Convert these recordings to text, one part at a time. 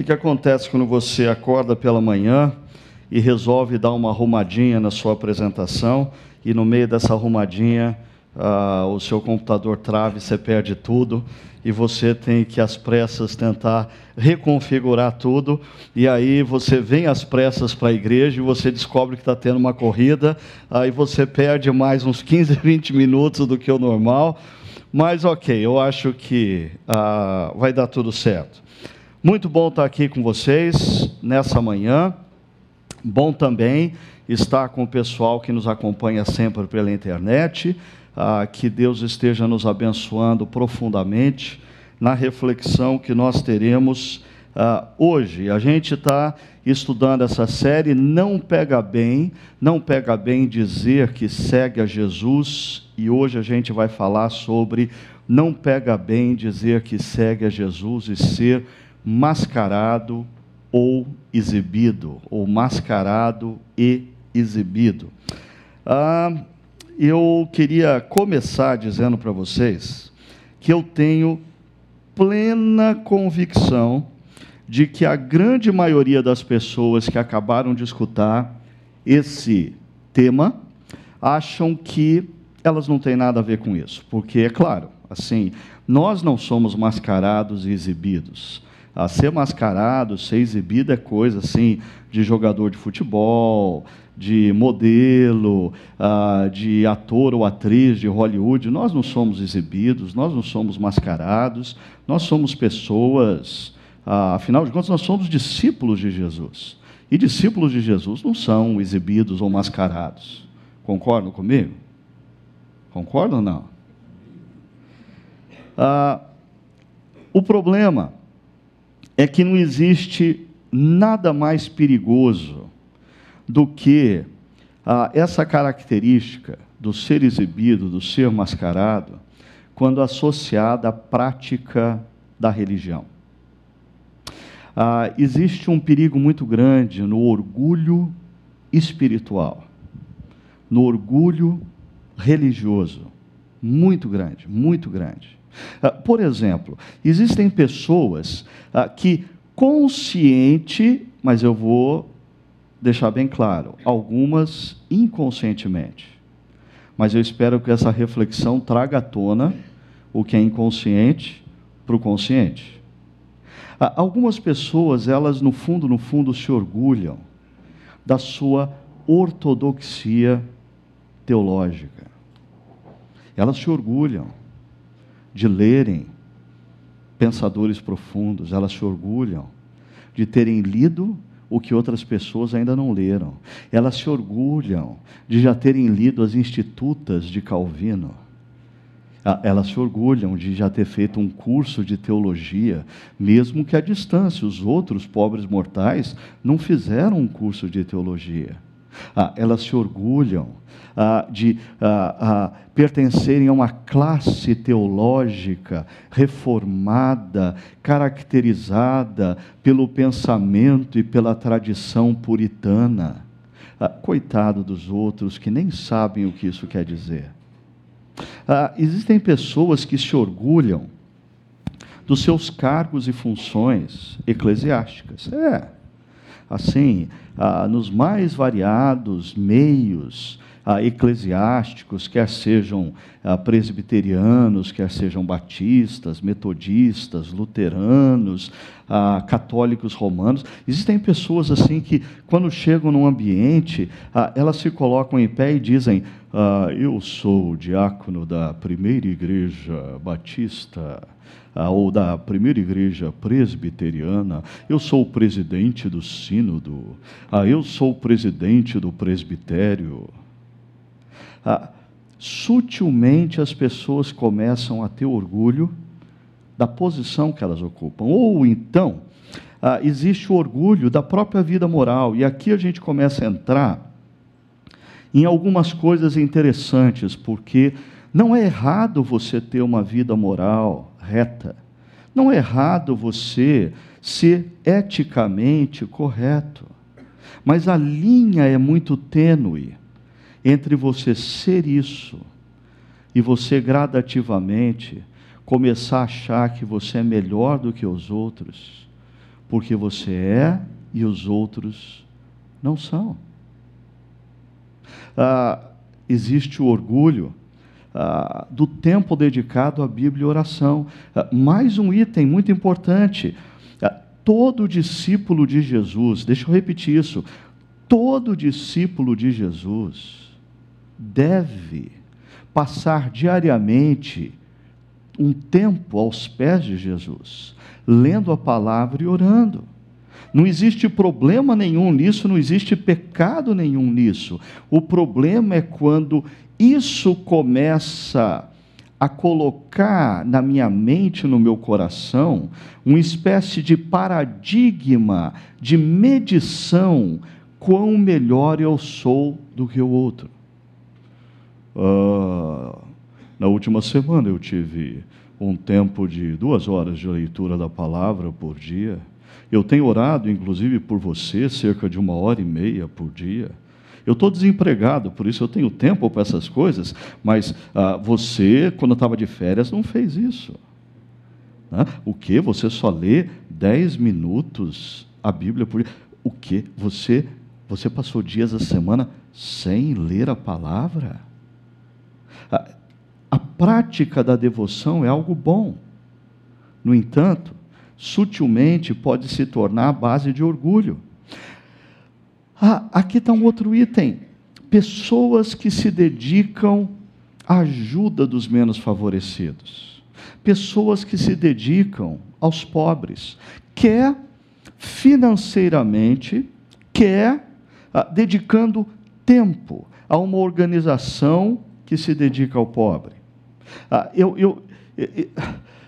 Que, que acontece quando você acorda pela manhã e resolve dar uma arrumadinha na sua apresentação e no meio dessa arrumadinha ah, o seu computador trave, você perde tudo e você tem que às pressas tentar reconfigurar tudo e aí você vem às pressas para a igreja e você descobre que está tendo uma corrida, aí você perde mais uns 15, 20 minutos do que o normal, mas ok, eu acho que ah, vai dar tudo certo. Muito bom estar aqui com vocês nessa manhã. Bom também estar com o pessoal que nos acompanha sempre pela internet. Ah, que Deus esteja nos abençoando profundamente na reflexão que nós teremos ah, hoje. A gente está estudando essa série. Não pega bem, não pega bem dizer que segue a Jesus. E hoje a gente vai falar sobre não pega bem dizer que segue a Jesus e ser mascarado ou exibido, ou mascarado e exibido. Ah, eu queria começar dizendo para vocês que eu tenho plena convicção de que a grande maioria das pessoas que acabaram de escutar esse tema acham que elas não têm nada a ver com isso, porque é claro, assim, nós não somos mascarados e exibidos a ser mascarado, ser exibido é coisa assim de jogador de futebol, de modelo, uh, de ator ou atriz de Hollywood. Nós não somos exibidos, nós não somos mascarados, nós somos pessoas, uh, afinal de contas, nós somos discípulos de Jesus. E discípulos de Jesus não são exibidos ou mascarados. Concordam comigo? Concordam ou não? Uh, o problema é que não existe nada mais perigoso do que ah, essa característica do ser exibido, do ser mascarado, quando associada à prática da religião. Ah, existe um perigo muito grande no orgulho espiritual, no orgulho religioso, muito grande, muito grande. Ah, por exemplo, existem pessoas ah, que consciente, mas eu vou deixar bem claro, algumas inconscientemente. Mas eu espero que essa reflexão traga à tona o que é inconsciente para o consciente. Ah, algumas pessoas, elas no fundo, no fundo, se orgulham da sua ortodoxia teológica. Elas se orgulham de lerem pensadores profundos, elas se orgulham de terem lido o que outras pessoas ainda não leram. Elas se orgulham de já terem lido as Institutas de Calvino. Ah, elas se orgulham de já ter feito um curso de teologia, mesmo que à distância. Os outros pobres mortais não fizeram um curso de teologia. Ah, elas se orgulham ah, de ah, ah, pertencerem a uma classe teológica reformada, caracterizada pelo pensamento e pela tradição puritana. Ah, coitado dos outros que nem sabem o que isso quer dizer. Ah, existem pessoas que se orgulham dos seus cargos e funções eclesiásticas. É assim, ah, nos mais variados meios ah, eclesiásticos, quer sejam ah, presbiterianos, quer sejam batistas, metodistas, luteranos, ah, católicos romanos. Existem pessoas assim que, quando chegam num ambiente, ah, elas se colocam em pé e dizem: ah, Eu sou o diácono da primeira igreja batista ou da primeira igreja presbiteriana, eu sou o presidente do sínodo, ah, eu sou o presidente do presbitério. Ah, sutilmente as pessoas começam a ter orgulho da posição que elas ocupam, ou então ah, existe o orgulho da própria vida moral, e aqui a gente começa a entrar em algumas coisas interessantes, porque não é errado você ter uma vida moral, reta. Não é errado você ser eticamente correto, mas a linha é muito tênue entre você ser isso e você gradativamente começar a achar que você é melhor do que os outros, porque você é e os outros não são. Ah, existe o orgulho ah, do tempo dedicado à Bíblia e oração. Ah, mais um item muito importante. Ah, todo discípulo de Jesus, deixa eu repetir isso, todo discípulo de Jesus deve passar diariamente um tempo aos pés de Jesus, lendo a palavra e orando. Não existe problema nenhum nisso, não existe pecado nenhum nisso. O problema é quando isso começa a colocar na minha mente, no meu coração, uma espécie de paradigma de medição quão melhor eu sou do que o outro. Uh, na última semana eu tive um tempo de duas horas de leitura da palavra por dia. Eu tenho orado, inclusive, por você, cerca de uma hora e meia por dia. Eu estou desempregado, por isso eu tenho tempo para essas coisas, mas ah, você, quando estava de férias, não fez isso. Ah, o que? Você só lê dez minutos a Bíblia por dia? O que? Você, você passou dias da semana sem ler a palavra? A prática da devoção é algo bom. No entanto, sutilmente pode se tornar a base de orgulho. Ah, aqui está um outro item. Pessoas que se dedicam à ajuda dos menos favorecidos. Pessoas que se dedicam aos pobres, quer financeiramente, quer ah, dedicando tempo a uma organização que se dedica ao pobre. Ah, eu, eu, eu,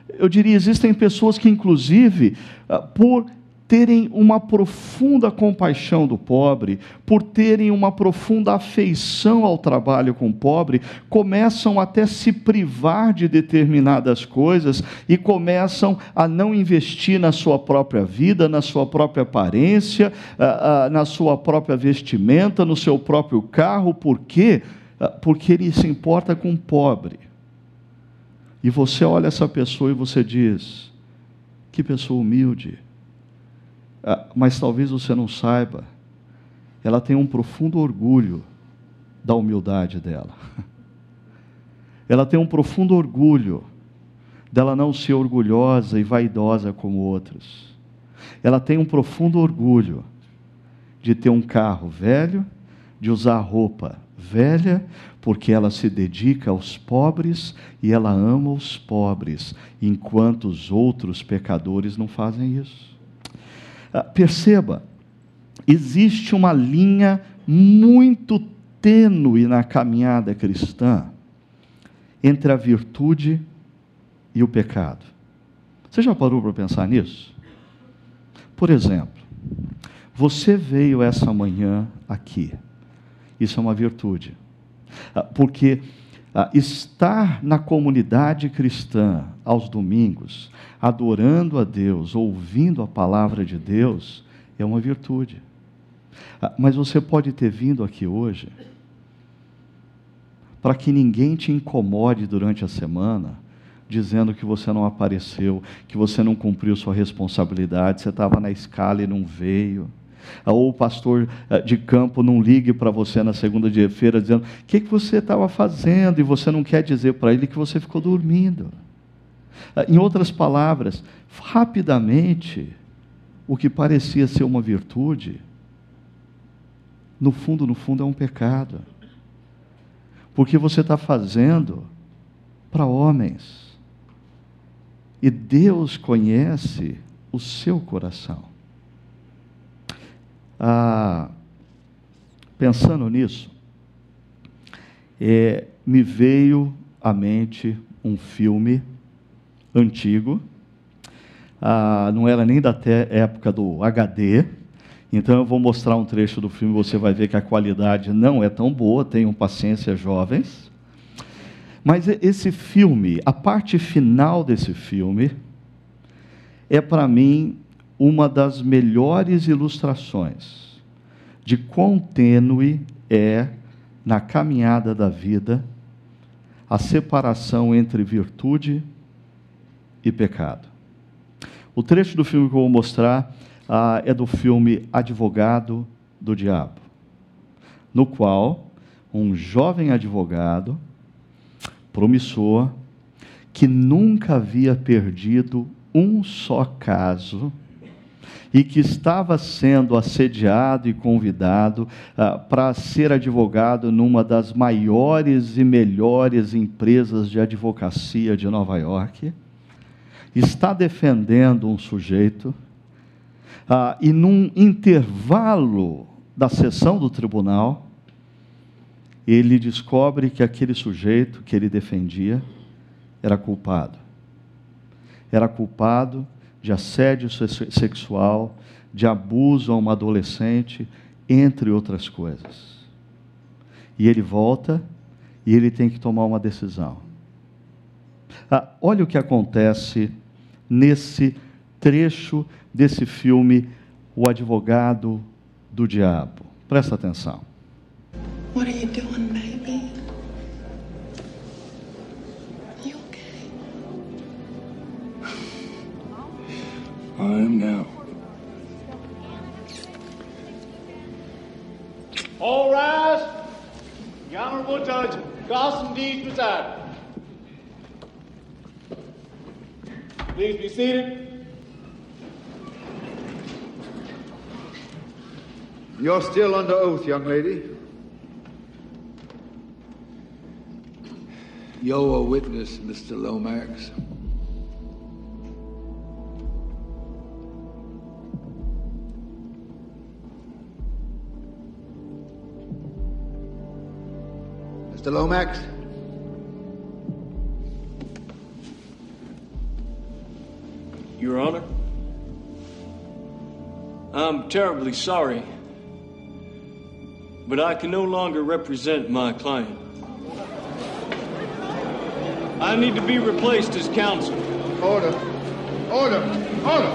eu diria, existem pessoas que, inclusive, ah, por terem uma profunda compaixão do pobre, por terem uma profunda afeição ao trabalho com o pobre, começam até se privar de determinadas coisas e começam a não investir na sua própria vida, na sua própria aparência, ah, na sua própria vestimenta, no seu próprio carro, por quê? Porque ele se importa com o pobre. E você olha essa pessoa e você diz: que pessoa humilde. Ah, mas talvez você não saiba, ela tem um profundo orgulho da humildade dela. Ela tem um profundo orgulho dela não ser orgulhosa e vaidosa como outros. Ela tem um profundo orgulho de ter um carro velho, de usar roupa velha, porque ela se dedica aos pobres e ela ama os pobres, enquanto os outros pecadores não fazem isso. Ah, perceba, existe uma linha muito tênue na caminhada cristã entre a virtude e o pecado. Você já parou para pensar nisso? Por exemplo, você veio essa manhã aqui. Isso é uma virtude. Ah, porque ah, estar na comunidade cristã aos domingos, adorando a Deus, ouvindo a palavra de Deus, é uma virtude. Ah, mas você pode ter vindo aqui hoje para que ninguém te incomode durante a semana, dizendo que você não apareceu, que você não cumpriu sua responsabilidade, você estava na escala e não veio. Ou o pastor eh, de campo não ligue para você na segunda-feira dizendo: o que, que você estava fazendo? E você não quer dizer para ele que você ficou dormindo. Eh, em outras palavras, rapidamente, o que parecia ser uma virtude, no fundo, no fundo, é um pecado. Porque você está fazendo para homens. E Deus conhece o seu coração. Ah, pensando nisso, é, me veio à mente um filme antigo, ah, não era nem da época do HD, então eu vou mostrar um trecho do filme, você vai ver que a qualidade não é tão boa, tenham paciência, jovens. Mas esse filme, a parte final desse filme, é para mim uma das melhores ilustrações de quão tênue é, na caminhada da vida, a separação entre virtude e pecado. O trecho do filme que eu vou mostrar ah, é do filme Advogado do Diabo, no qual um jovem advogado, promissor, que nunca havia perdido um só caso, e que estava sendo assediado e convidado ah, para ser advogado numa das maiores e melhores empresas de advocacia de Nova York, está defendendo um sujeito ah, e num intervalo da sessão do tribunal, ele descobre que aquele sujeito que ele defendia era culpado. Era culpado de assédio sexual, de abuso a uma adolescente, entre outras coisas. E ele volta e ele tem que tomar uma decisão. Ah, olha o que acontece nesse trecho desse filme O Advogado do Diabo. Presta atenção. What are you I am now. All rise. The Honorable Judge Gossam D. preside. Please be seated. You're still under oath, young lady. You're a witness, Mr. Lomax. Mr. Lomax? Your Honor, I'm terribly sorry, but I can no longer represent my client. I need to be replaced as counsel. Order. Order. Order.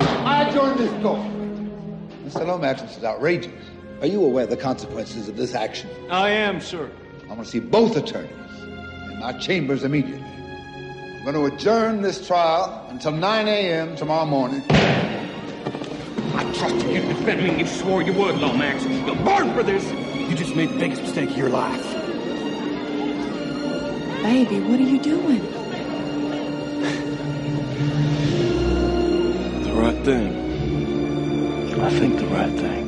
I join this court. Mr. Lomax, this is outrageous. Are you aware of the consequences of this action? I am, sir. I want to see both attorneys in my chambers immediately. I'm going to adjourn this trial until 9 a.m. tomorrow morning. I trusted you to defend me and you swore you would, Lomax. You'll burn for this. You just made the biggest mistake of your life. Baby, what are you doing? The right thing. I think the right thing.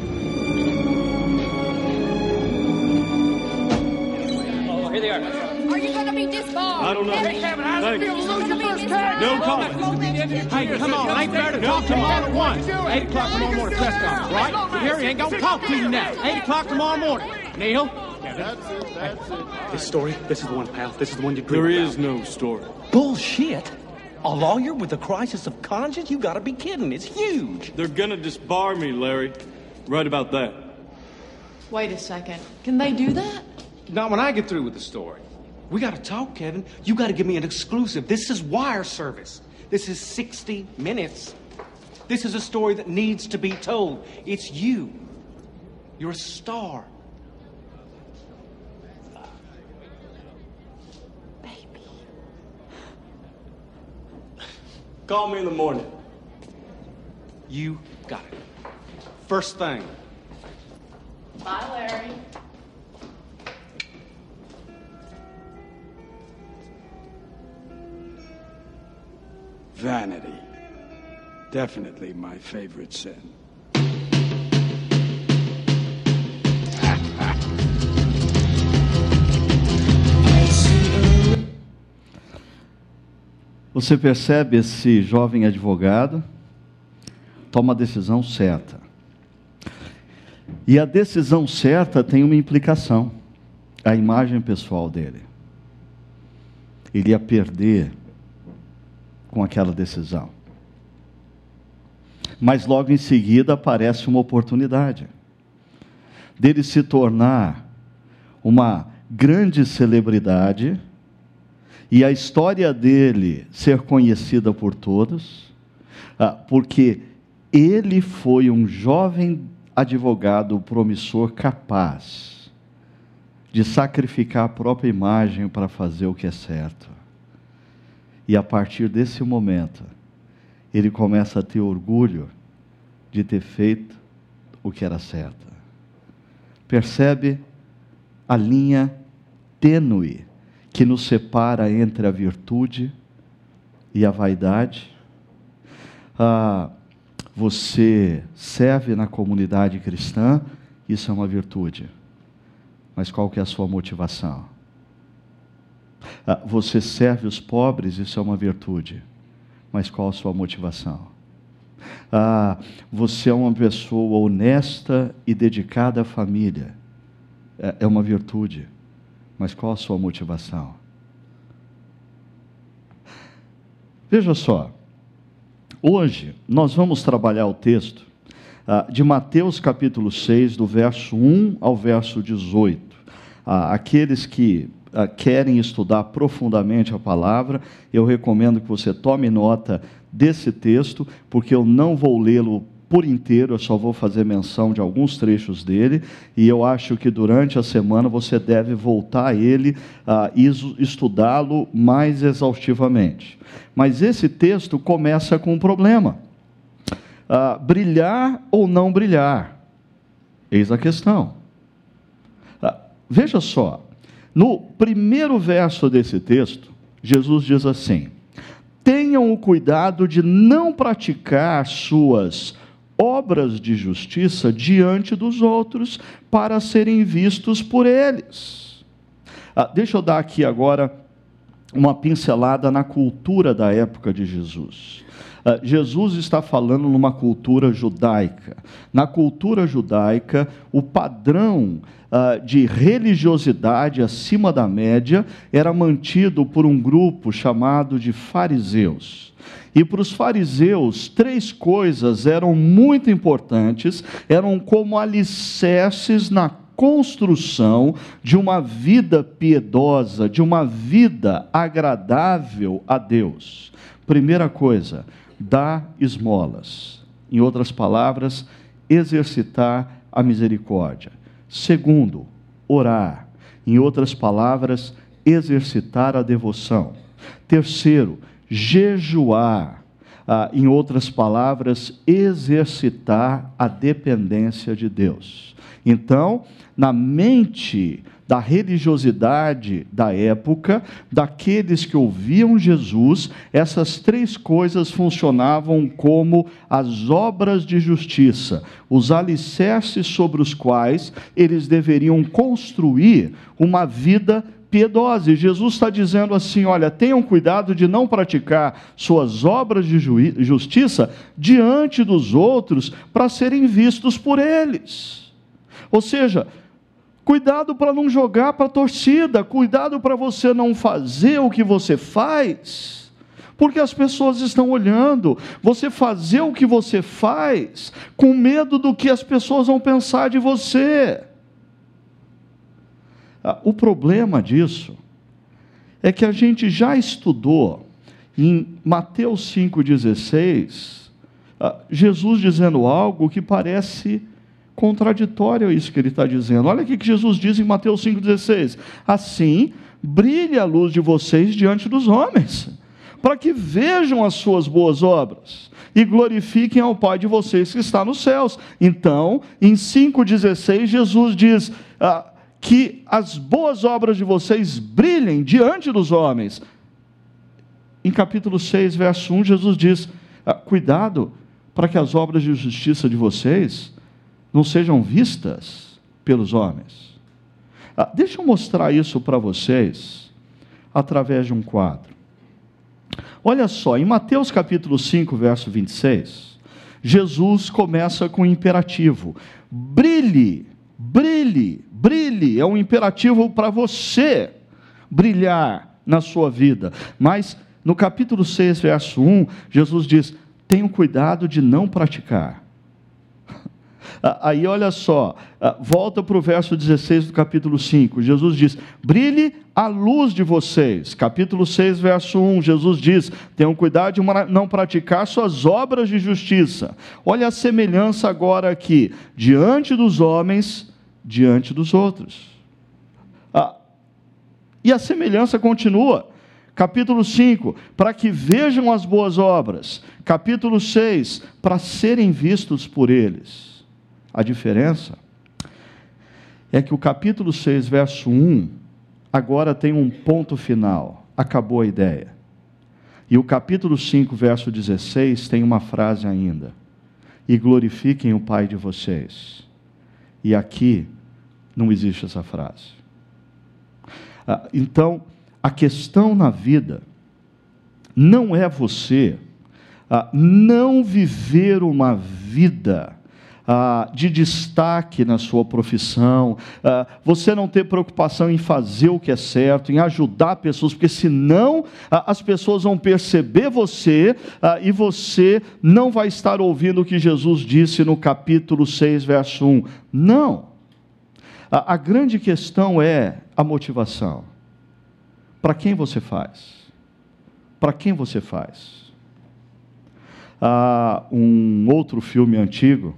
Are you gonna be disbarred? I don't know. Hey, Kevin, how's it feel to lose your first tag? No comment. Hey, come on, ain't fair to talk to him all at once. 8 o'clock tomorrow morning, press conference, right? Here, he ain't gonna talk to you now. 8 o'clock tomorrow morning. Neil? That's it, that's it. This story, this is the one, pal. This is the one you dream There about. no story. Bullshit. A lawyer with a crisis of conscience? You gotta be kidding. It's huge. They're gonna disbar me, Larry. Right about that. Wait a second. Can they do that? Not when I get through with the story. We gotta talk, Kevin. You gotta give me an exclusive. This is wire service. This is 60 minutes. This is a story that needs to be told. It's you. You're a star. Baby. Call me in the morning. You got it. First thing. Bye, Larry. Vanity. Definitely my favorite sin. Você percebe esse jovem advogado toma a decisão certa. E a decisão certa tem uma implicação: a imagem pessoal dele. Ele ia perder com aquela decisão. Mas logo em seguida aparece uma oportunidade dele se tornar uma grande celebridade e a história dele ser conhecida por todos, ah, porque ele foi um jovem advogado promissor capaz de sacrificar a própria imagem para fazer o que é certo. E a partir desse momento, ele começa a ter orgulho de ter feito o que era certo. Percebe a linha tênue que nos separa entre a virtude e a vaidade? Ah, você serve na comunidade cristã, isso é uma virtude. Mas qual que é a sua motivação? Ah, você serve os pobres, isso é uma virtude. Mas qual a sua motivação? Ah, você é uma pessoa honesta e dedicada à família. É, é uma virtude. Mas qual a sua motivação? Veja só. Hoje nós vamos trabalhar o texto ah, de Mateus capítulo 6, do verso 1 ao verso 18. Ah, aqueles que querem estudar profundamente a palavra, eu recomendo que você tome nota desse texto, porque eu não vou lê-lo por inteiro, eu só vou fazer menção de alguns trechos dele, e eu acho que durante a semana você deve voltar a ele uh, e estudá-lo mais exaustivamente. Mas esse texto começa com um problema: uh, brilhar ou não brilhar? Eis a questão. Uh, veja só, no primeiro verso desse texto, Jesus diz assim: tenham o cuidado de não praticar suas obras de justiça diante dos outros para serem vistos por eles. Ah, deixa eu dar aqui agora uma pincelada na cultura da época de Jesus. Ah, Jesus está falando numa cultura judaica. Na cultura judaica, o padrão uh, de religiosidade acima da média era mantido por um grupo chamado de fariseus. E para os fariseus, três coisas eram muito importantes, eram como alicerces na construção de uma vida piedosa, de uma vida agradável a Deus. Primeira coisa, dar esmolas. Em outras palavras, exercitar a misericórdia. Segundo, orar. Em outras palavras, exercitar a devoção. Terceiro, jejuar. Ah, em outras palavras, exercitar a dependência de Deus. Então, na mente da religiosidade da época, daqueles que ouviam Jesus, essas três coisas funcionavam como as obras de justiça, os alicerces sobre os quais eles deveriam construir uma vida piedosa. E Jesus está dizendo assim: olha, tenham cuidado de não praticar suas obras de justiça diante dos outros para serem vistos por eles. Ou seja, Cuidado para não jogar para a torcida, cuidado para você não fazer o que você faz, porque as pessoas estão olhando. Você fazer o que você faz com medo do que as pessoas vão pensar de você. Ah, o problema disso é que a gente já estudou em Mateus 5,16, ah, Jesus dizendo algo que parece contraditório isso que ele está dizendo. Olha o que Jesus diz em Mateus 5,16: Assim brilhe a luz de vocês diante dos homens, para que vejam as suas boas obras e glorifiquem ao Pai de vocês que está nos céus. Então, em 5,16, Jesus diz ah, que as boas obras de vocês brilhem diante dos homens. Em capítulo 6, verso 1, Jesus diz: ah, Cuidado para que as obras de justiça de vocês não sejam vistas pelos homens. Ah, deixa eu mostrar isso para vocês através de um quadro. Olha só, em Mateus capítulo 5, verso 26, Jesus começa com um imperativo: brilhe, brilhe, brilhe. É um imperativo para você brilhar na sua vida. Mas no capítulo 6, verso 1, Jesus diz: tenham cuidado de não praticar aí olha só, ah, volta para o verso 16 do capítulo 5. Jesus diz: brilhe a luz de vocês. Capítulo 6, verso 1, Jesus diz: tenham cuidado de não praticar suas obras de justiça. Olha a semelhança agora aqui, diante dos homens, diante dos outros. Ah, e a semelhança continua. Capítulo 5, para que vejam as boas obras. Capítulo 6, para serem vistos por eles. A diferença é que o capítulo 6, verso 1, agora tem um ponto final. Acabou a ideia. E o capítulo 5, verso 16, tem uma frase ainda: E glorifiquem o Pai de vocês. E aqui não existe essa frase. Ah, então, a questão na vida não é você ah, não viver uma vida ah, de destaque na sua profissão, ah, você não ter preocupação em fazer o que é certo, em ajudar pessoas, porque senão ah, as pessoas vão perceber você e você não vai estar ouvindo o que Jesus disse no capítulo 6, verso 1. Não. a grande questão é a motivação. Para quem você faz? Para quem você faz? Um outro filme antigo,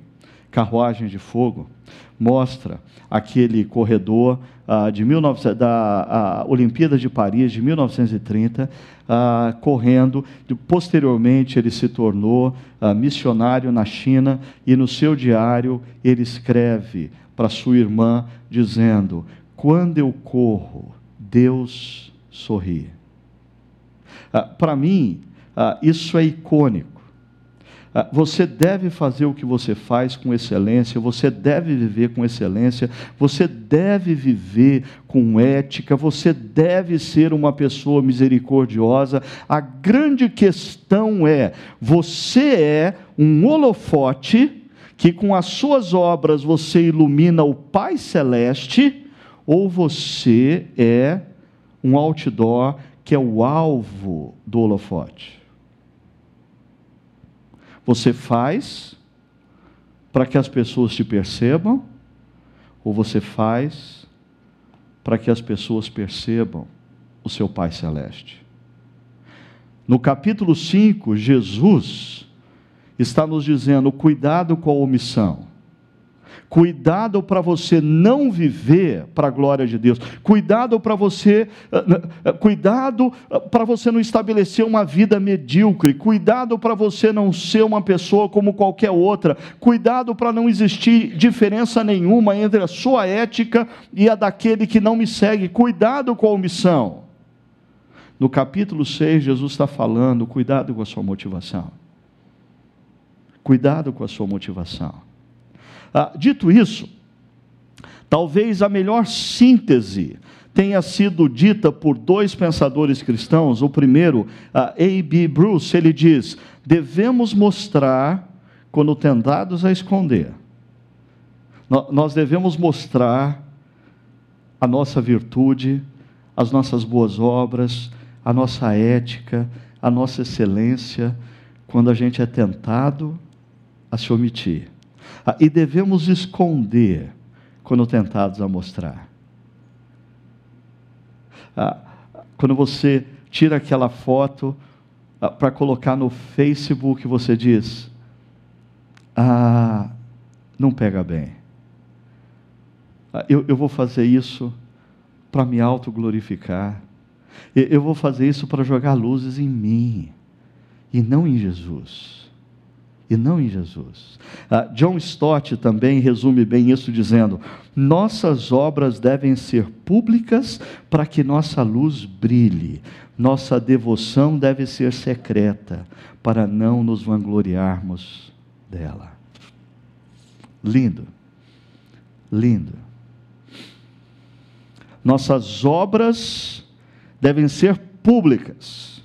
Carruagem de Fogo, mostra aquele corredor uh, de 19, da Olimpíada de Paris de 1930, uh, ah, correndo. Posteriormente, ele se tornou missionário na China e no seu diário ele escreve para sua irmã, dizendo: Quando eu corro, Deus sorri. Para mim, isso é icônico. Ah, você deve fazer o que você faz com excelência, você deve viver com excelência, você deve viver com ética, você deve ser uma pessoa misericordiosa. A grande questão é: você é um holofote que com as suas obras você ilumina o Pai Celeste, ou você é um outdoor que é o alvo do holofote? Você faz para que as pessoas te percebam, ou você faz para que as pessoas percebam o seu Pai Celeste? No capítulo 5, Jesus está nos dizendo: cuidado com a omissão. Cuidado para você não viver para a glória de Deus. Cuidado para você, eh, eh, cuidado eh, para você não estabelecer uma vida medíocre. Cuidado para você não ser uma pessoa como qualquer outra. Cuidado para não existir diferença nenhuma entre a sua ética e a daquele que não me segue. Cuidado com a omissão. No capítulo 6, Jesus está falando: cuidado com a sua motivação. Cuidado com a sua motivação. Ah, dito isso, talvez a melhor síntese tenha sido dita por dois pensadores cristãos. O primeiro, A.B. Bruce, ele diz: devemos mostrar quando tentados a esconder. Nós devemos mostrar a nossa virtude, as nossas boas obras, a nossa ética, a nossa excelência, quando a gente é tentado a se omitir. Ah, e devemos esconder quando tentados a mostrar. Ah, quando você tira aquela foto ah, para colocar no Facebook, você diz: Ah, não pega bem. Eu, eu vou fazer isso para me autoglorificar. Eu vou fazer isso para jogar luzes em mim e não em Jesus e não em Jesus. Uh, John Stott também resume bem isso dizendo: nossas obras devem ser públicas para que nossa luz brilhe, nossa devoção deve ser secreta para não nos vangloriarmos dela. Lindo, lindo. Nossas obras devem ser públicas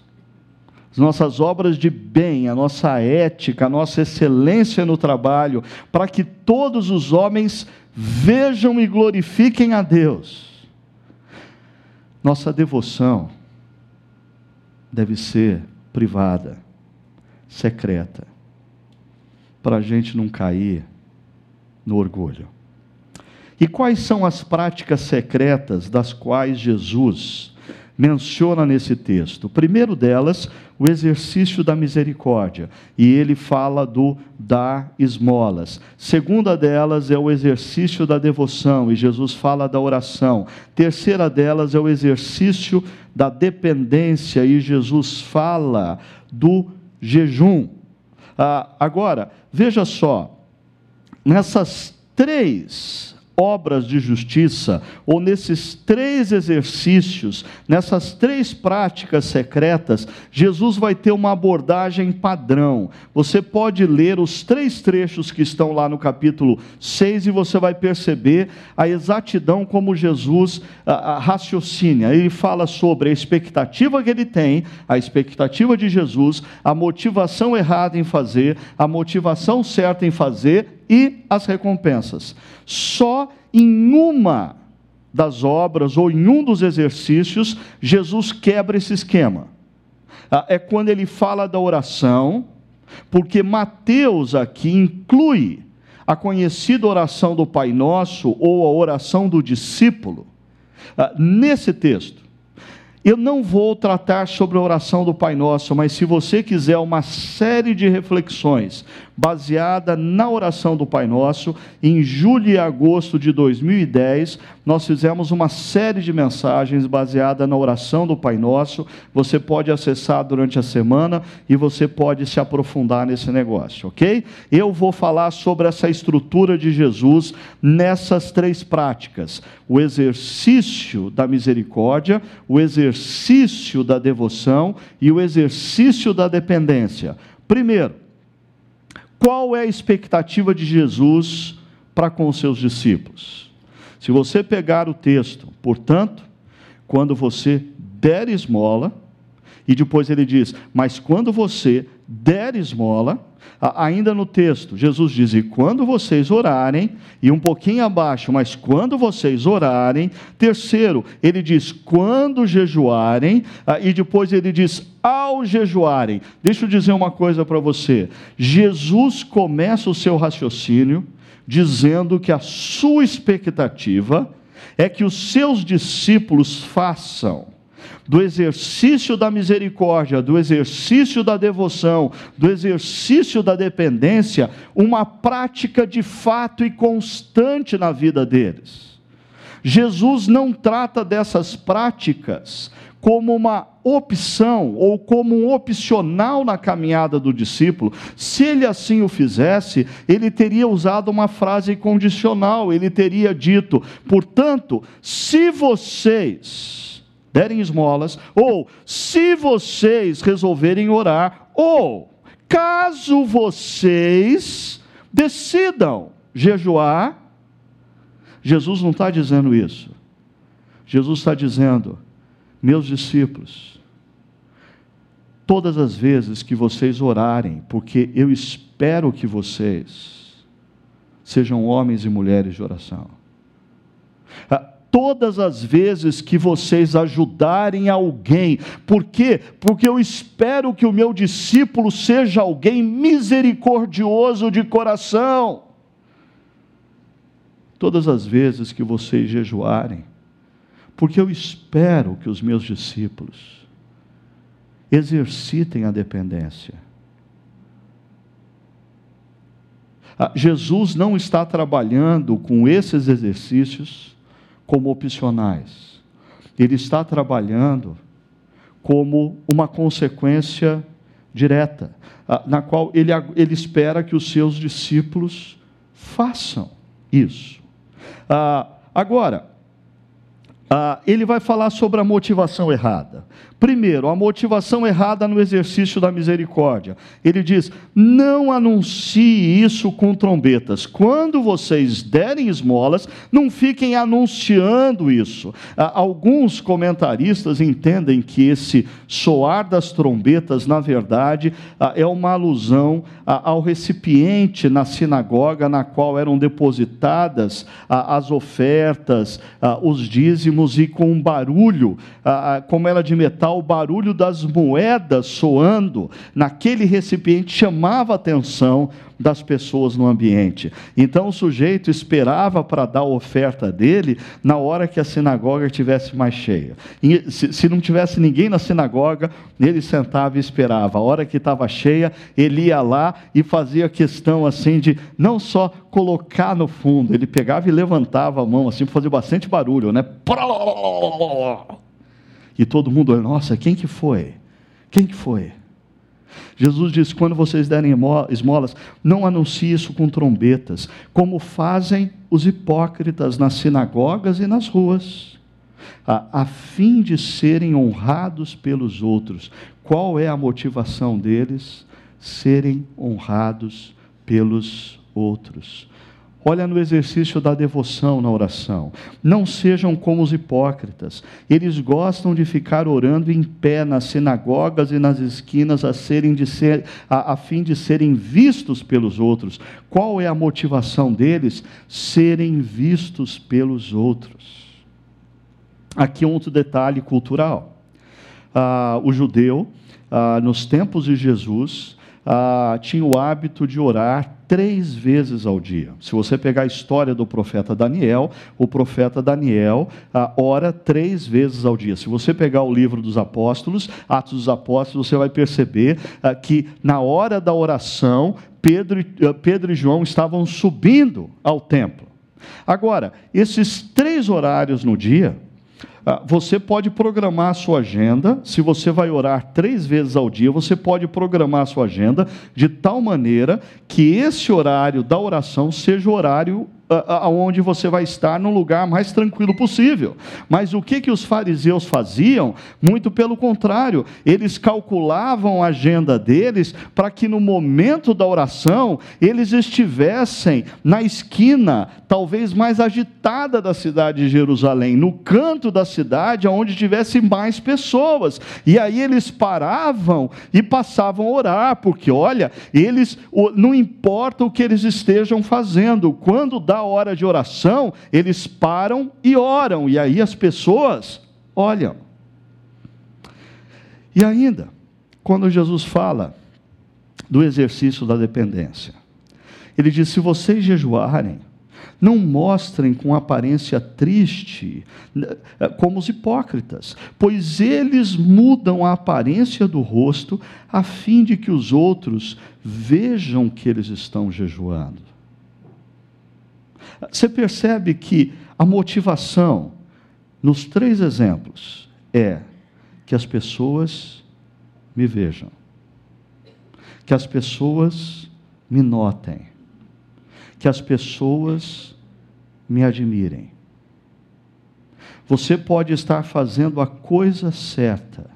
as nossas obras de bem, a nossa ética, a nossa excelência no trabalho, para que todos os homens vejam e glorifiquem a Deus. Nossa devoção deve ser privada, secreta, para a gente não cair no orgulho. E quais são as práticas secretas das quais Jesus menciona nesse texto. O primeiro delas, o exercício da misericórdia, e ele fala do dar esmolas. Segunda delas é o exercício da devoção, e Jesus fala da oração. Terceira delas é o exercício da dependência, e Jesus fala do jejum. Ah, agora, veja só, nessas três obras de justiça, ou nesses três exercícios, nessas três práticas secretas, Jesus vai ter uma abordagem padrão. Você pode ler os três trechos que estão lá no capítulo 6 e você vai perceber a exatidão como Jesus a, a, raciocina. Ele fala sobre a expectativa que ele tem, a expectativa de Jesus, a motivação errada em fazer, a motivação certa em fazer e as recompensas. Só em uma das obras ou em um dos exercícios, Jesus quebra esse esquema. Ah, é quando ele fala da oração, porque Mateus aqui inclui a conhecida oração do Pai Nosso ou a oração do discípulo ah, nesse texto. Eu não vou tratar sobre a oração do Pai Nosso, mas se você quiser uma série de reflexões baseada na oração do Pai Nosso, em julho e agosto de 2010, nós fizemos uma série de mensagens baseada na oração do Pai Nosso. Você pode acessar durante a semana e você pode se aprofundar nesse negócio, ok? Eu vou falar sobre essa estrutura de Jesus nessas três práticas: o exercício da misericórdia, o exercício da devoção e o exercício da dependência. Primeiro, qual é a expectativa de Jesus para com os seus discípulos? Se você pegar o texto, portanto, quando você der esmola, e depois ele diz: Mas quando você der esmola, ainda no texto, Jesus diz: E quando vocês orarem, e um pouquinho abaixo, mas quando vocês orarem. Terceiro, ele diz: Quando jejuarem, e depois ele diz: Ao jejuarem. Deixa eu dizer uma coisa para você: Jesus começa o seu raciocínio dizendo que a sua expectativa é que os seus discípulos façam do exercício da misericórdia, do exercício da devoção, do exercício da dependência, uma prática de fato e constante na vida deles. Jesus não trata dessas práticas como uma opção ou como um opcional na caminhada do discípulo. Se ele assim o fizesse, ele teria usado uma frase condicional, ele teria dito: portanto, se vocês derem esmolas, ou se vocês resolverem orar, ou caso vocês decidam jejuar, Jesus não está dizendo isso. Jesus está dizendo: meus discípulos, todas as vezes que vocês orarem, porque eu espero que vocês sejam homens e mulheres de oração. Ah, todas as vezes que vocês ajudarem alguém, por quê? Porque eu espero que o meu discípulo seja alguém misericordioso de coração. Todas as vezes que vocês jejuarem, porque eu espero que os meus discípulos exercitem a dependência. Ah, Jesus não está trabalhando com esses exercícios como opcionais. Ele está trabalhando como uma consequência direta, ah, na qual ele, ele espera que os seus discípulos façam isso. Ah, agora, ah, ele vai falar sobre a motivação errada. Primeiro, a motivação errada no exercício da misericórdia. Ele diz: não anuncie isso com trombetas. Quando vocês derem esmolas, não fiquem anunciando isso. Ah, alguns comentaristas entendem que esse soar das trombetas, na verdade, ah, é uma alusão ao recipiente na sinagoga na qual eram depositadas as ofertas, os dízimos ritmos e com um barulho, ah, como era de metal, o barulho das moedas soando. Naquele recipiente chamava a atenção das pessoas no ambiente. Então o sujeito esperava para dar a oferta dele na hora que a sinagoga estivesse mais cheia. E, se, se, não tivesse ninguém na sinagoga, ele sentava e esperava. A hora que estava cheia, ele ia lá e fazia questão assim de não só colocar no fundo, ele pegava e levantava a mão assim, fazia bastante barulho, né? E todo mundo, nossa, quem que foi? Quem que foi? Jesus diz: quando vocês derem esmolas, não anuncie isso com trombetas, como fazem os hipócritas nas sinagogas e nas ruas, a, a fim de serem honrados pelos outros. Qual é a motivação deles? Serem honrados pelos outros. Olha no exercício da devoção na oração. Não sejam como os hipócritas. Eles gostam de ficar orando em pé nas sinagogas e nas esquinas a, serem de ser, a, a fim de serem vistos pelos outros. Qual é a motivação deles? Serem vistos pelos outros. Aqui outro detalhe cultural. Ah, o judeu, ah, nos tempos de Jesus, ah, tinha o hábito de orar três vezes ao dia. Se você pegar a história do profeta Daniel, o profeta Daniel ah, ora três vezes ao dia. Se você pegar o livro dos apóstolos, Atos dos Apóstolos, você vai perceber ah, que na hora da oração, Pedro, ah, Pedro e João estavam subindo ao templo. Agora, esses três horários no dia, você pode programar a sua agenda, se você vai orar três vezes ao dia, você pode programar a sua agenda de tal maneira que esse horário da oração seja o horário aonde você vai estar no lugar mais tranquilo possível. Mas o que que os fariseus faziam? Muito pelo contrário, eles calculavam a agenda deles para que no momento da oração eles estivessem na esquina, talvez mais agitada da cidade de Jerusalém, no canto da cidade onde tivesse mais pessoas. E aí eles paravam e passavam a orar, porque olha, eles não importa o que eles estejam fazendo, quando dá da hora de oração, eles param e oram, e aí as pessoas olham. E ainda, quando Jesus fala do exercício da dependência, ele diz: se vocês jejuarem, não mostrem com aparência triste, eh, como os hipócritas, pois eles mudam a aparência do rosto, a fim de que os outros vejam que eles estão jejuando. Você percebe que a motivação nos três exemplos é que as pessoas me vejam, que as pessoas me notem, que as pessoas me admirem. Você pode estar fazendo a coisa certa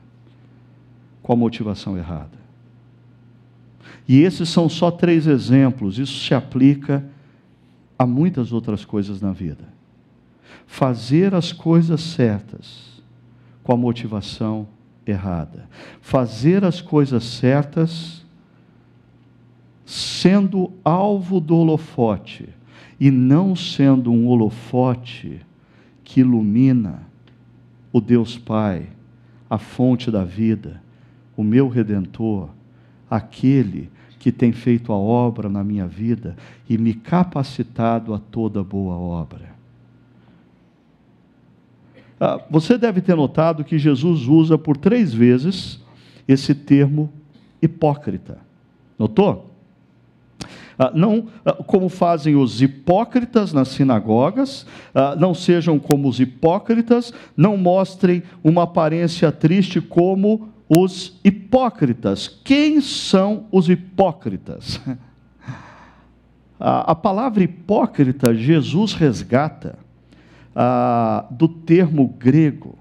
com a motivação errada. E esses são só três exemplos, isso se aplica a muitas outras coisas na vida. Fazer as coisas certas com a motivação errada. Fazer as coisas certas sendo alvo do holofote e não sendo um holofote que ilumina o Deus Pai, a fonte da vida, o meu redentor, aquele que tem feito a obra na minha vida e me capacitado a toda boa obra. Ah, você deve ter notado que Jesus usa por três vezes esse termo hipócrita. Notou? Ah, não ah, como fazem os hipócritas nas sinagogas, não sejam como os hipócritas, não mostrem uma aparência triste como os hipócritas. Quem são os hipócritas? A, palavra hipócrita, Jesus resgata a, do termo grego,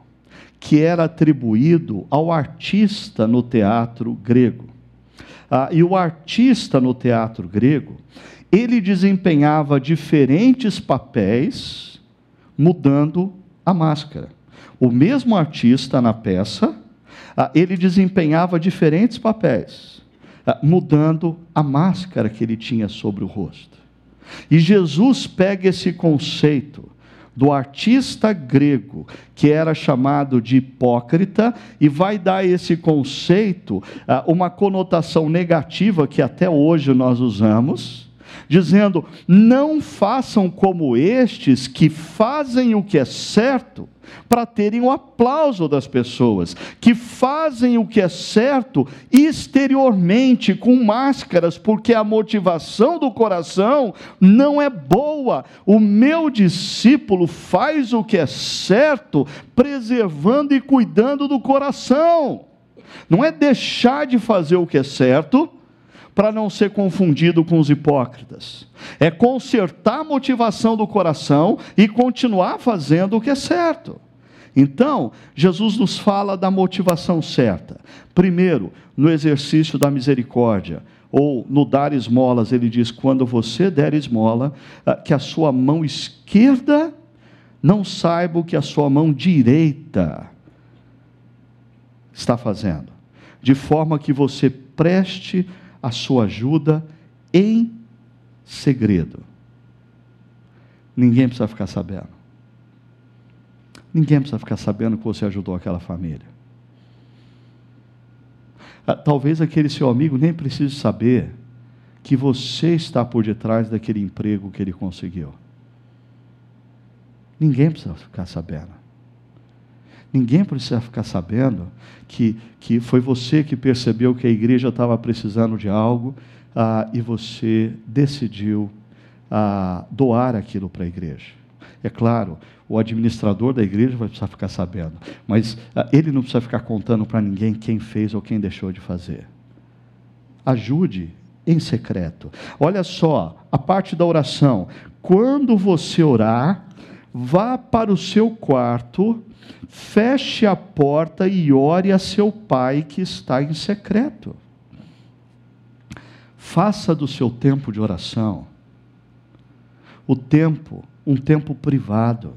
que era atribuído ao artista no teatro grego. Ah, e o artista no teatro grego, ele desempenhava diferentes papéis, mudando a máscara. O mesmo artista na peça ah, ele desempenhava diferentes papéis, ah, mudando a máscara que ele tinha sobre o rosto. E Jesus pega esse conceito do artista grego, que era chamado de hipócrita, e vai dar esse conceito ah, uma conotação negativa que até hoje nós usamos, dizendo: não façam como estes que fazem o que é certo para terem o aplauso das pessoas, que fazem o que é certo exteriormente, com máscaras, porque a motivação do coração não é boa. O meu discípulo faz o que é certo, preservando e cuidando do coração. Não é deixar de fazer o que é certo, para não ser confundido com os hipócritas. É consertar a motivação do coração e continuar fazendo o que é certo. Então, Jesus nos fala da motivação certa. Primeiro, no exercício da misericórdia, ou no dar esmolas, ele diz: quando você der esmola, ah, que a sua mão esquerda não saiba o que a sua mão direita está fazendo, de forma que você preste a sua ajuda em segredo. Ninguém precisa ficar sabendo. Ninguém precisa ficar sabendo que você ajudou aquela família. Ah, talvez aquele seu amigo nem precise saber que você está por detrás daquele emprego que ele conseguiu. Ninguém precisa ficar sabendo. Ninguém precisa ficar sabendo que, que foi você que percebeu que a igreja estava precisando de algo ah, e você decidiu ah, doar aquilo para a igreja. É claro, o administrador da igreja vai precisar ficar sabendo, mas ah, ele não precisa ficar contando para ninguém quem fez ou quem deixou de fazer. Ajude em secreto. Olha só, a parte da oração. Quando você orar, vá para o seu quarto feche a porta e ore a seu pai que está em secreto. Faça do seu tempo de oração o tempo, um tempo privado.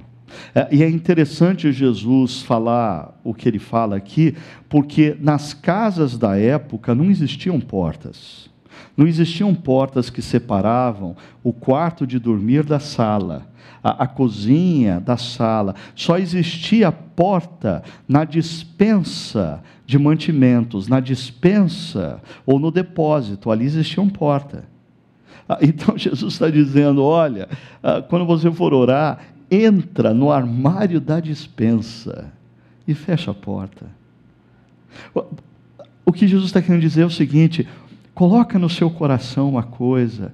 É, e é interessante Jesus falar o que ele fala aqui, porque nas casas da época não existiam portas. Não existiam portas que separavam o quarto de dormir da sala a, a cozinha da sala. Só existia porta na dispensa de mantimentos, na dispensa ou no depósito, ali existia uma porta. Ah, então Jesus está dizendo: olha, ah, quando você for orar, entra no armário da dispensa e fecha a porta. O que Jesus está querendo dizer é o seguinte: coloca no seu coração uma coisa,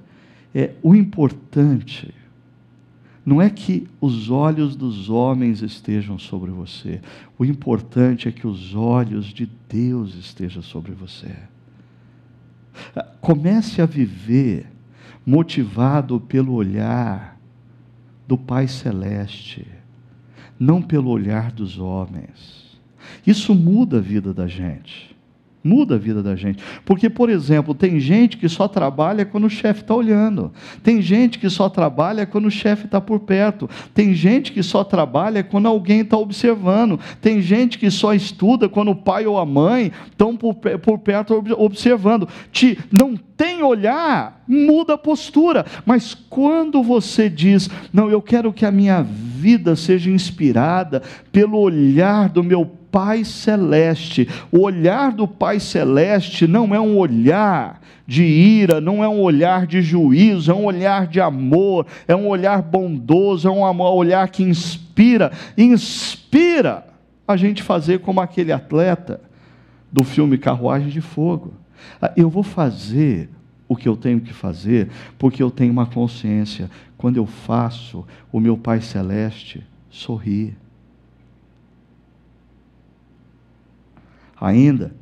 é o importante não é que os olhos dos homens estejam sobre você. O importante é que os olhos de Deus estejam sobre você. Comece a viver motivado pelo olhar do Pai Celeste, não pelo olhar dos homens. Isso muda a vida da gente. Muda a vida da gente. Porque, por exemplo, tem gente que só trabalha quando o chefe está olhando. Tem gente que só trabalha quando o chefe está por perto. Tem gente que só trabalha quando alguém está observando. Tem gente que só estuda quando o pai ou a mãe estão por, por perto observando. Te, não tem olhar, muda a postura. Mas quando você diz, não, eu quero que a minha vida seja inspirada pelo olhar do meu Pai Celeste. O olhar do Pai Celeste não é um olhar de ira, não é um olhar de juízo, é um olhar de amor, é um olhar bondoso, é um olhar que inspira, inspira a gente fazer como aquele atleta do filme Carruagem de Fogo. Ah, eu vou fazer o que eu tenho que fazer, porque eu tenho uma consciência. Quando eu faço, o meu Pai Celeste sorri. Ainda,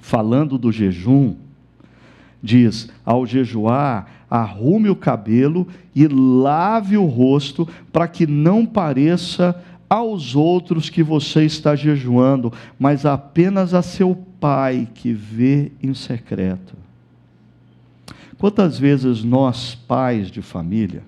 falando do jejum, diz: ao jejuar, arrume o cabelo e lave o rosto, para que não pareça aos outros que você está jejuando, mas apenas a seu pai que vê em secreto. Quantas vezes nós, pais de família,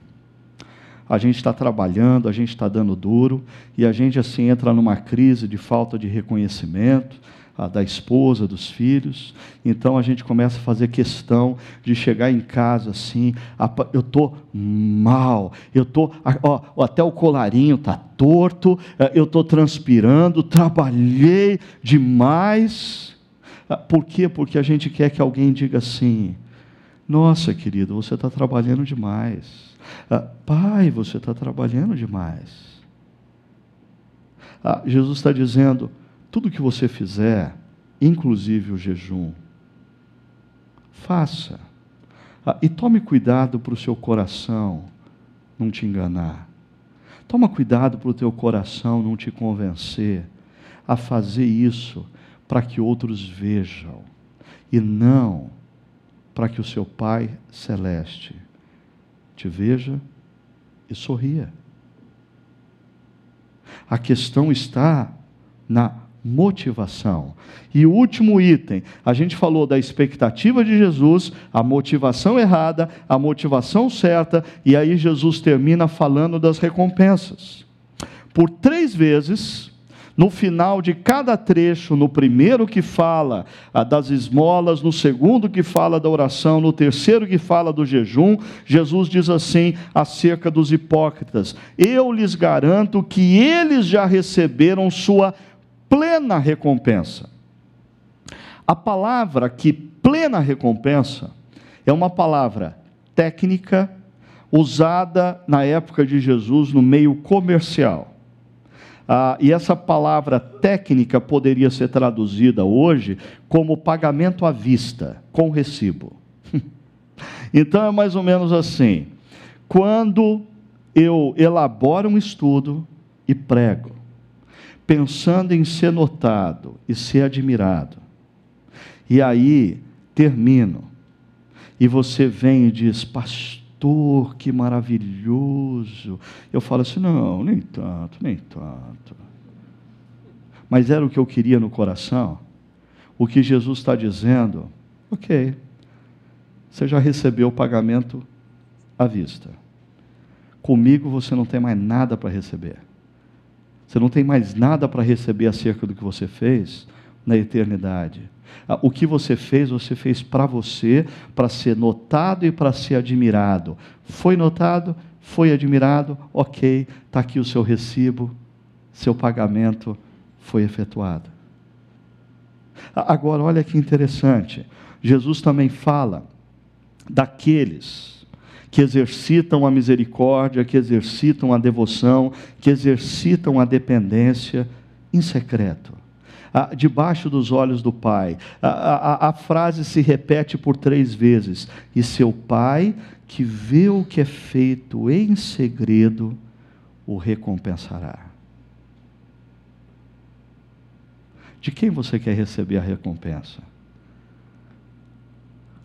a gente está trabalhando, a gente está dando duro, e a gente assim entra numa crise de falta de reconhecimento, da esposa, dos filhos. Então a gente começa a fazer questão de chegar em casa assim, eu estou mal, eu estou, ó, até o colarinho está torto, eh, eu estou transpirando, trabalhei demais. Ah, por quê? Porque a gente quer que alguém diga assim: Nossa, querido, você está trabalhando demais. Ah, pai, você está trabalhando demais. Ah, Jesus está dizendo: tudo que você fizer, inclusive o jejum, faça. Ah, e tome cuidado para o seu coração não te enganar. Toma cuidado para o teu coração não te convencer a fazer isso para que outros vejam e não para que o seu Pai celeste te veja e sorria. A questão está na motivação. E o último item, a gente falou da expectativa de Jesus, a motivação errada, a motivação certa, e aí Jesus termina falando das recompensas. Por três vezes, no final de cada trecho, no primeiro que fala ah, das esmolas, no segundo que fala da oração, no terceiro que fala do jejum, Jesus diz assim acerca dos hipócritas: Eu lhes garanto que eles já receberam sua plena recompensa. A palavra que plena recompensa é uma palavra técnica usada na época de Jesus no meio comercial. Ah, e essa palavra técnica poderia ser traduzida hoje como pagamento à vista, com recibo. então é mais ou menos assim: quando eu elaboro um estudo e prego, pensando em ser notado e ser admirado, e aí termino, e você vem e diz, pastor, que maravilhoso. Eu falo assim: não, nem tanto, nem tanto. Mas era o que eu queria no coração. O que Jesus está dizendo, ok, você já recebeu o pagamento à vista. Comigo você não tem mais nada para receber. Você não tem mais nada para receber acerca do que você fez na eternidade. Ah, o que você fez, você fez para você, para ser notado e para ser admirado. Foi notado, foi admirado, ok, está aqui o seu recibo, seu pagamento foi efetuado. Agora, olha que interessante. Jesus também fala daqueles que exercitam a misericórdia, que exercitam a devoção, que exercitam a dependência em secreto ah, debaixo dos olhos do Pai. A, a, a frase se repete por três vezes. E seu Pai, que vê o que é feito em segredo, o recompensará. De quem você quer receber a recompensa?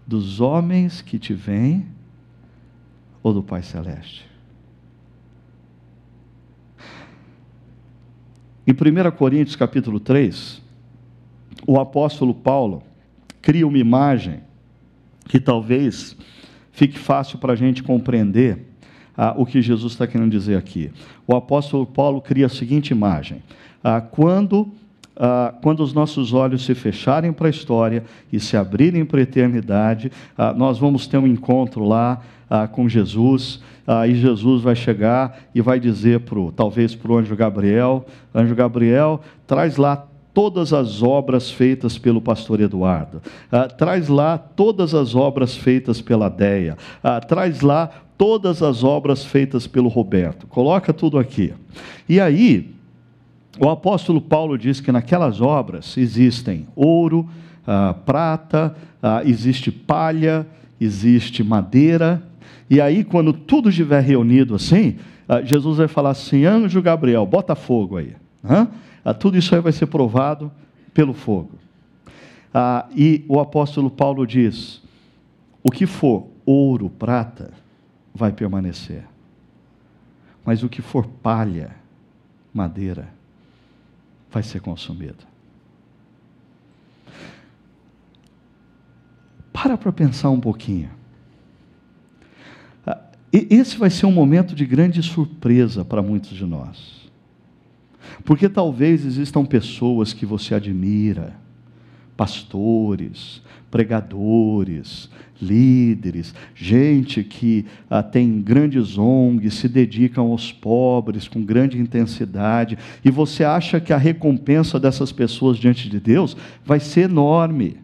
Dos homens que te veem ou do Pai Celeste? Em 1 Coríntios capítulo 3, o apóstolo Paulo cria uma imagem que talvez fique fácil para a gente compreender ah, o que Jesus está querendo dizer aqui. O apóstolo Paulo cria a seguinte imagem: ah, quando ah, quando os nossos olhos se fecharem para a história e se abrirem para a eternidade, ah, nós vamos ter um encontro lá ah, com Jesus, ah, e Jesus vai chegar e vai dizer, pro, talvez para o anjo Gabriel: Anjo Gabriel, traz lá todas as obras feitas pelo pastor Eduardo, ah, traz lá todas as obras feitas pela Deia, ah, traz lá todas as obras feitas pelo Roberto, coloca tudo aqui. E aí, o apóstolo Paulo diz que naquelas obras existem ouro, ah, prata, ah, existe palha, existe madeira, e aí, quando tudo estiver reunido assim, ah, Jesus vai falar assim: anjo Gabriel, bota fogo aí. Ah, tudo isso aí vai ser provado pelo fogo. Ah, e o apóstolo Paulo diz: o que for ouro, prata, vai permanecer. Mas o que for palha, madeira, vai ser consumido. Para para pensar um pouquinho. Esse vai ser um momento de grande surpresa para muitos de nós. Porque talvez existam pessoas que você admira, pastores, pregadores, líderes, gente que ah, tem grandes ONGs, se dedicam aos pobres com grande intensidade, e você acha que a recompensa dessas pessoas diante de Deus vai ser enorme.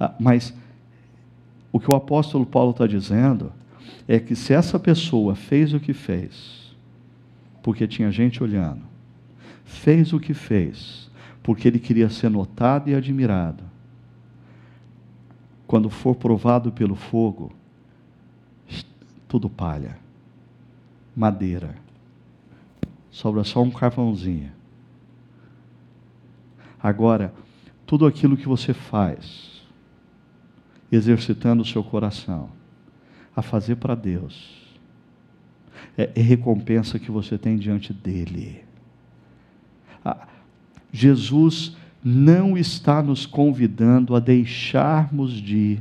Ah, mas o que o apóstolo Paulo está dizendo é que se essa pessoa fez o que fez, porque tinha gente olhando, fez o que fez, porque ele queria ser notado e admirado, quando for provado pelo fogo, tudo palha, madeira, sobra só um carvãozinho. Agora, tudo aquilo que você faz, exercitando o seu coração a fazer para Deus. É, é, recompensa que você tem diante dele. Ah, Jesus não está nos convidando a deixarmos de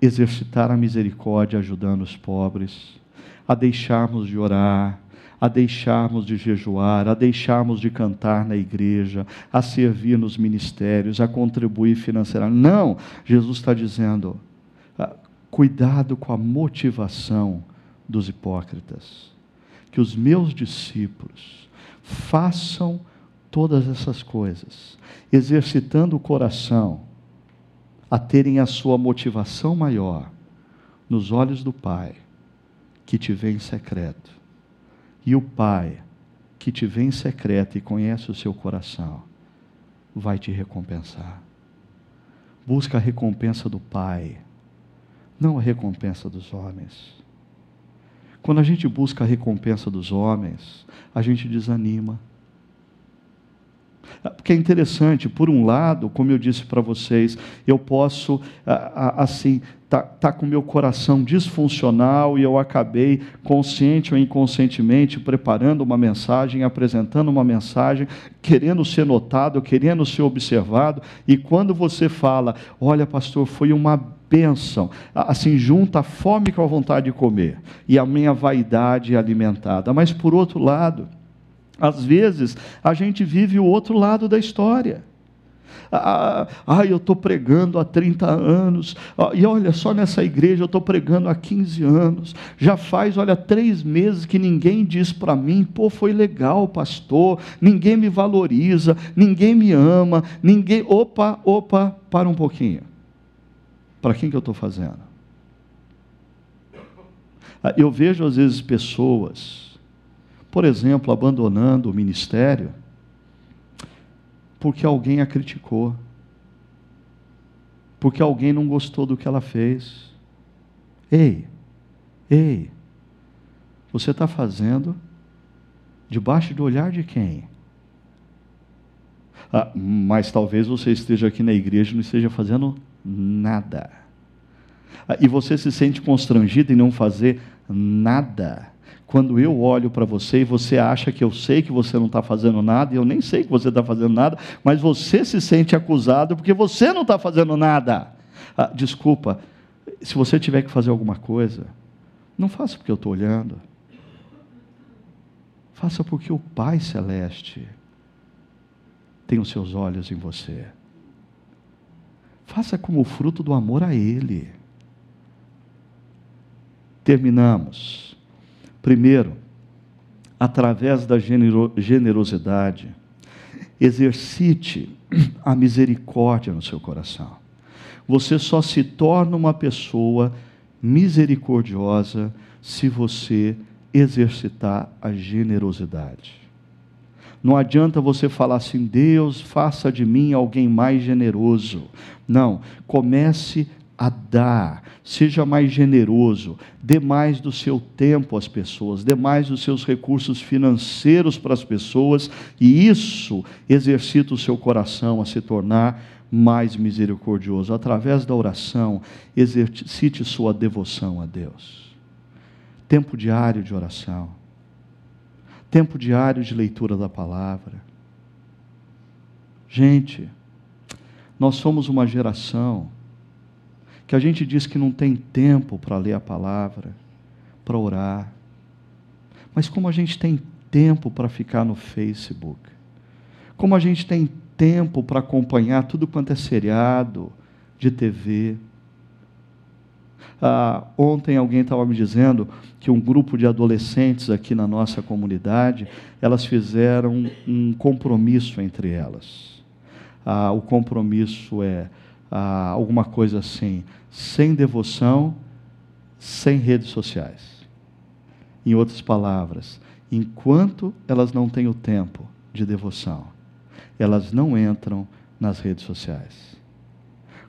exercitar a misericórdia ajudando os pobres, a deixarmos de orar, a deixarmos de jejuar, a deixarmos de cantar na igreja, a servir nos ministérios, a contribuir financeiramente. Não, Jesus está dizendo, ah, cuidado com a motivação dos hipócritas. Que os meus discípulos façam todas essas coisas, exercitando o coração a terem a sua motivação maior nos olhos do Pai, que te vê em secreto e o Pai, que te vê em secreto e conhece o seu coração, vai te recompensar. Busca a recompensa do Pai, não a recompensa dos homens. Quando a gente busca a recompensa dos homens, a gente desanima. Porque é interessante, por um lado, como eu disse para vocês, eu posso, assim, tá, tá com meu coração disfuncional e eu acabei, consciente ou inconscientemente, preparando uma mensagem, apresentando uma mensagem, querendo ser notado, querendo ser observado, e quando você fala, olha, pastor, foi uma bênção, assim, junta a fome com a vontade de comer, e a minha vaidade alimentada. Mas, por outro lado, às vezes, a gente vive o outro lado da história. Ah, ah, eu estou pregando há 30 anos, ah, e olha só nessa igreja, eu estou pregando há 15 anos, já faz, olha, três meses que ninguém diz para mim, pô, foi legal, pastor, ninguém me valoriza, ninguém me ama, ninguém, opa, opa, para um pouquinho, para quem que eu estou fazendo? Ah, eu vejo às vezes pessoas, por exemplo, abandonando o ministério, porque alguém a criticou, porque alguém não gostou do que ela fez. Ei, ei, você está fazendo debaixo do olhar de quem? Ah, mas talvez você esteja aqui na igreja e não esteja fazendo nada. Ah, e você se sente constrangido em não fazer nada quando eu olho para você e você acha que eu sei que você não está fazendo nada, e eu nem sei que você está fazendo nada, mas você se sente acusado porque você não está fazendo nada. Ah, desculpa, se você tiver que fazer alguma coisa, não faça porque eu estou olhando. Faça porque o Pai Celeste tem os seus olhos em você. Faça como fruto do amor a Ele. Terminamos. Primeiro, através da generosidade, exercite a misericórdia no seu coração. Você só se torna uma pessoa misericordiosa se você exercitar a generosidade. Não adianta você falar assim, Deus, faça de mim alguém mais generoso. Não, comece a dar, seja mais generoso, dê mais do seu tempo às pessoas, dê mais dos seus recursos financeiros para as pessoas, e isso exercita o seu coração a se tornar mais misericordioso. Através da oração, exercite sua devoção a Deus. Tempo diário de oração, tempo diário de leitura da palavra. Gente, nós somos uma geração que a gente diz que não tem tempo para ler a palavra, para orar. Mas como a gente tem tempo para ficar no Facebook, como a gente tem tempo para acompanhar tudo quanto é seriado de TV. Ah, ontem alguém estava me dizendo que um grupo de adolescentes aqui na nossa comunidade, elas fizeram um compromisso entre elas. Ah, o compromisso é ah, alguma coisa assim, sem devoção, sem redes sociais. Em outras palavras, enquanto elas não têm o tempo de devoção, elas não entram nas redes sociais.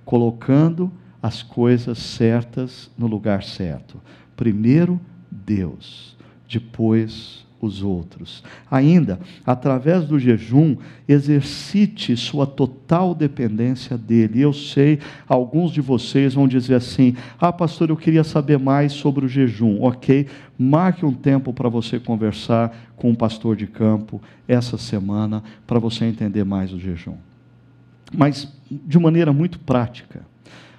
Colocando as coisas certas no lugar certo. Primeiro, Deus, depois os outros. Ainda, através do jejum, exercite sua total dependência dele. Eu sei, alguns de vocês vão dizer assim: Ah, pastor, eu queria saber mais sobre o jejum. Ok, marque um tempo para você conversar com um pastor de campo essa semana, para você entender mais o jejum. Mas, de maneira muito prática,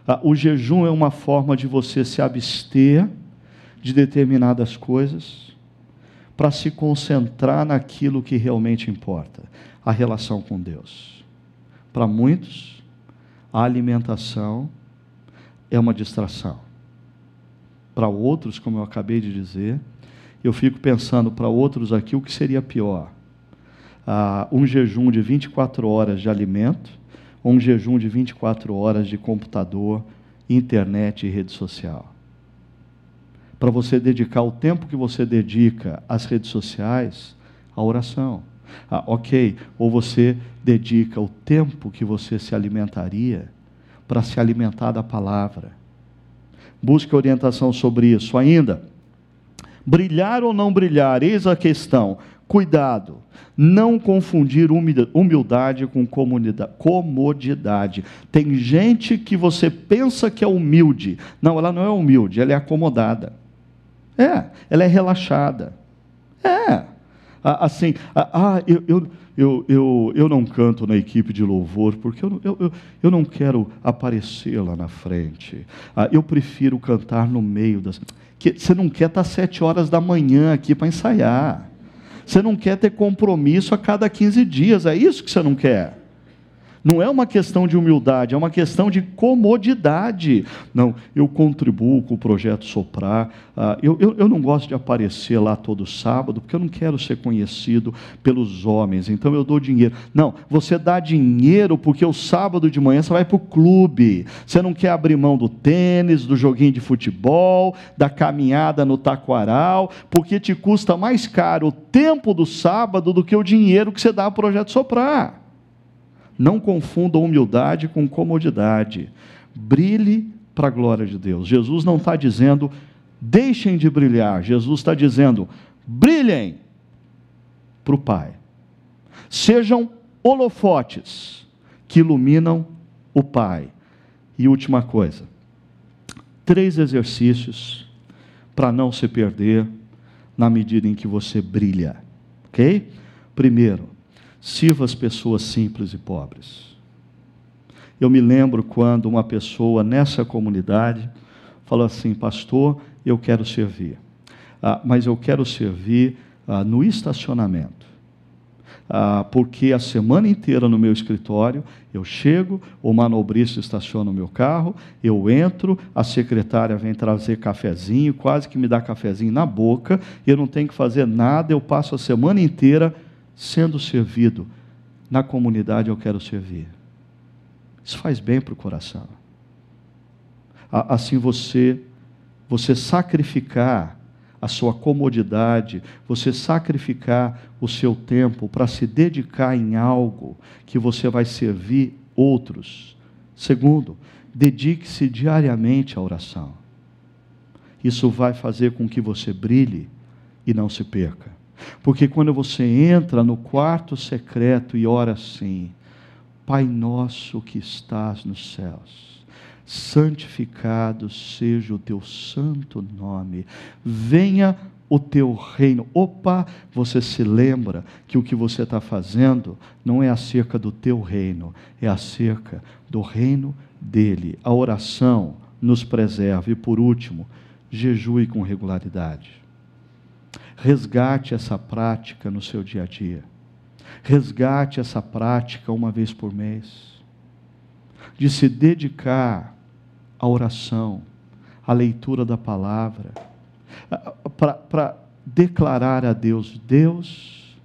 ah, o jejum é uma forma de você se abster de determinadas coisas para se concentrar naquilo que realmente importa, a relação com Deus. Para muitos, a alimentação é uma distração. Para outros, como eu acabei de dizer, eu fico pensando para outros aqui o que seria pior. Ah, um jejum de 24 horas de alimento ou um jejum de 24 horas de computador, internet e rede social para você dedicar o tempo que você dedica às redes sociais à oração. Ah, ok, ou você dedica o tempo que você se alimentaria para se alimentar da palavra. Busque orientação sobre isso. Ainda, brilhar ou não brilhar, eis a questão. Cuidado, não confundir humildade com comodidade. Tem gente que você pensa que é humilde. Não, ela não é humilde, ela é acomodada. É, ela é relaxada. É. Assim, ah, eu, eu, eu, eu, eu não canto na equipe de louvor porque eu, eu, eu, eu não quero aparecer lá na frente. Ah, eu prefiro cantar no meio das. Que, você não quer estar sete horas da manhã aqui para ensaiar. Você não quer ter compromisso a cada 15 dias. É isso que você não quer. Não é uma questão de humildade, é uma questão de comodidade. Não, eu contribuo com o projeto Soprar. Uh, eu, eu, eu, não gosto de aparecer lá todo sábado, porque eu não quero ser conhecido pelos homens, então eu dou dinheiro. Não, você dá dinheiro porque o sábado de manhã você vai para o clube. Você não quer abrir mão do tênis, do joguinho de futebol, da caminhada no taquaral, porque te custa mais caro o tempo do sábado do que o dinheiro que você dá ao projeto Soprar. Não confunda humildade com comodidade. Brilhe para a glória de Deus. Jesus não está dizendo, deixem de brilhar. Jesus está dizendo, brilhem para o Pai. Sejam holofotes que iluminam o Pai. E última coisa, três exercícios para não se perder na medida em que você brilha. Ok? Primeiro, Sirva as pessoas simples e pobres. Eu me lembro quando uma pessoa nessa comunidade falou assim: Pastor, eu quero servir, ah, mas eu quero servir ah, no estacionamento. Ah, porque a semana inteira no meu escritório eu chego, o manobrista estaciona o meu carro, eu entro, a secretária vem trazer cafezinho, quase que me dá cafezinho na boca, eu não tenho que fazer nada, eu passo a semana inteira sendo servido. Na comunidade eu quero servir. Isso faz bem para o coração. Assim você, você sacrificar a sua comodidade, você sacrificar o seu tempo para se dedicar em algo que você vai servir outros. Segundo, dedique-se diariamente à oração. Isso vai fazer com que você brilhe e não se perca. Porque quando você entra no quarto secreto e ora assim: Pai nosso que estás nos céus, santificado seja o teu santo nome, venha o teu reino. Opa, você se lembra que o que você está fazendo não é acerca do teu reino, é acerca do reino dele. A oração nos preserva. E por último, jejue com regularidade. Resgate essa prática no seu dia a dia. Resgate essa prática uma vez por mês, de se dedicar à oração, à leitura da palavra, para declarar a Deus: Deus,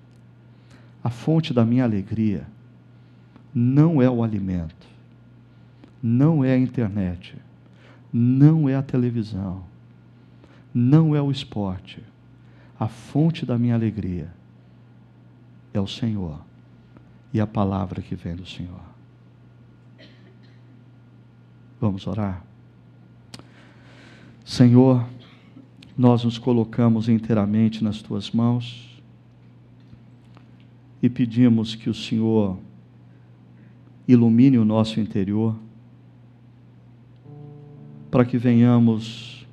a fonte da minha alegria não é o alimento, não é a internet, não é a televisão, não é o esporte. A fonte da minha alegria é o Senhor e a palavra que vem do Senhor. Vamos orar? Senhor, nós nos colocamos inteiramente nas tuas mãos e pedimos que o Senhor ilumine o nosso interior, para que venhamos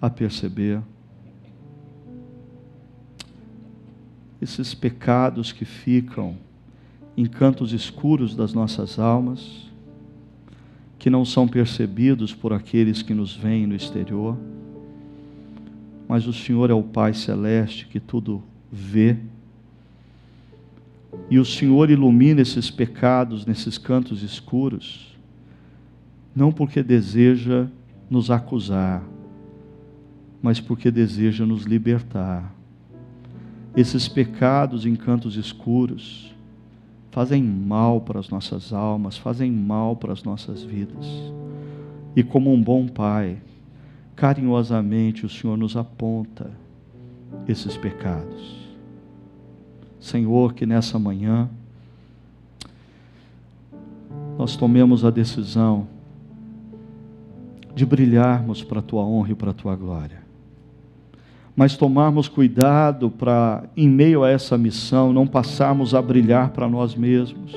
a perceber esses pecados que ficam em cantos escuros das nossas almas, que não são percebidos por aqueles que nos veem no exterior, mas o Senhor é o Pai Celeste que tudo vê, e o Senhor ilumina esses pecados nesses cantos escuros, não porque deseja nos acusar, mas porque deseja nos libertar esses pecados em cantos escuros fazem mal para as nossas almas, fazem mal para as nossas vidas. E como um bom pai, carinhosamente o Senhor nos aponta esses pecados. Senhor, que nessa manhã nós tomemos a decisão de brilharmos para a tua honra e para a tua glória mas tomarmos cuidado para, em meio a essa missão, não passarmos a brilhar para nós mesmos.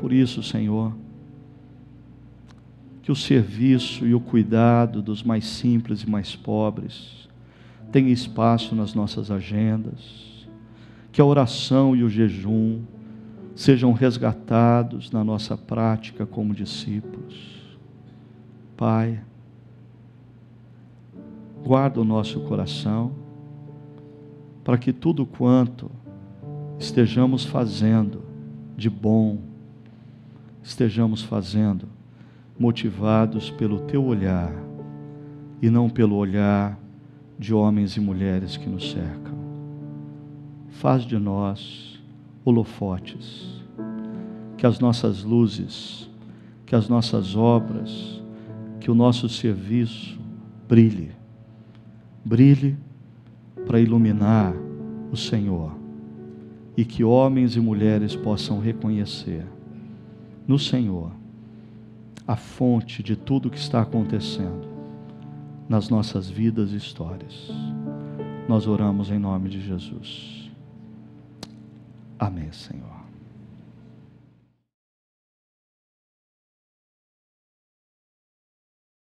Por isso, Senhor, que o serviço e o cuidado dos mais simples e mais pobres tenha espaço nas nossas agendas, que a oração e o jejum sejam resgatados na nossa prática como discípulos. Pai, guarda o nosso coração, para que tudo quanto estejamos fazendo de bom, estejamos fazendo motivados pelo teu olhar e não pelo olhar de homens e mulheres que nos cercam. Faz de nós holofotes, que as nossas luzes, que as nossas obras, que o nosso serviço brilhe brilhe para iluminar o Senhor e que homens e mulheres possam reconhecer no Senhor a fonte de tudo que está acontecendo nas nossas vidas e histórias. Nós oramos em nome de Jesus. Amém, Senhor.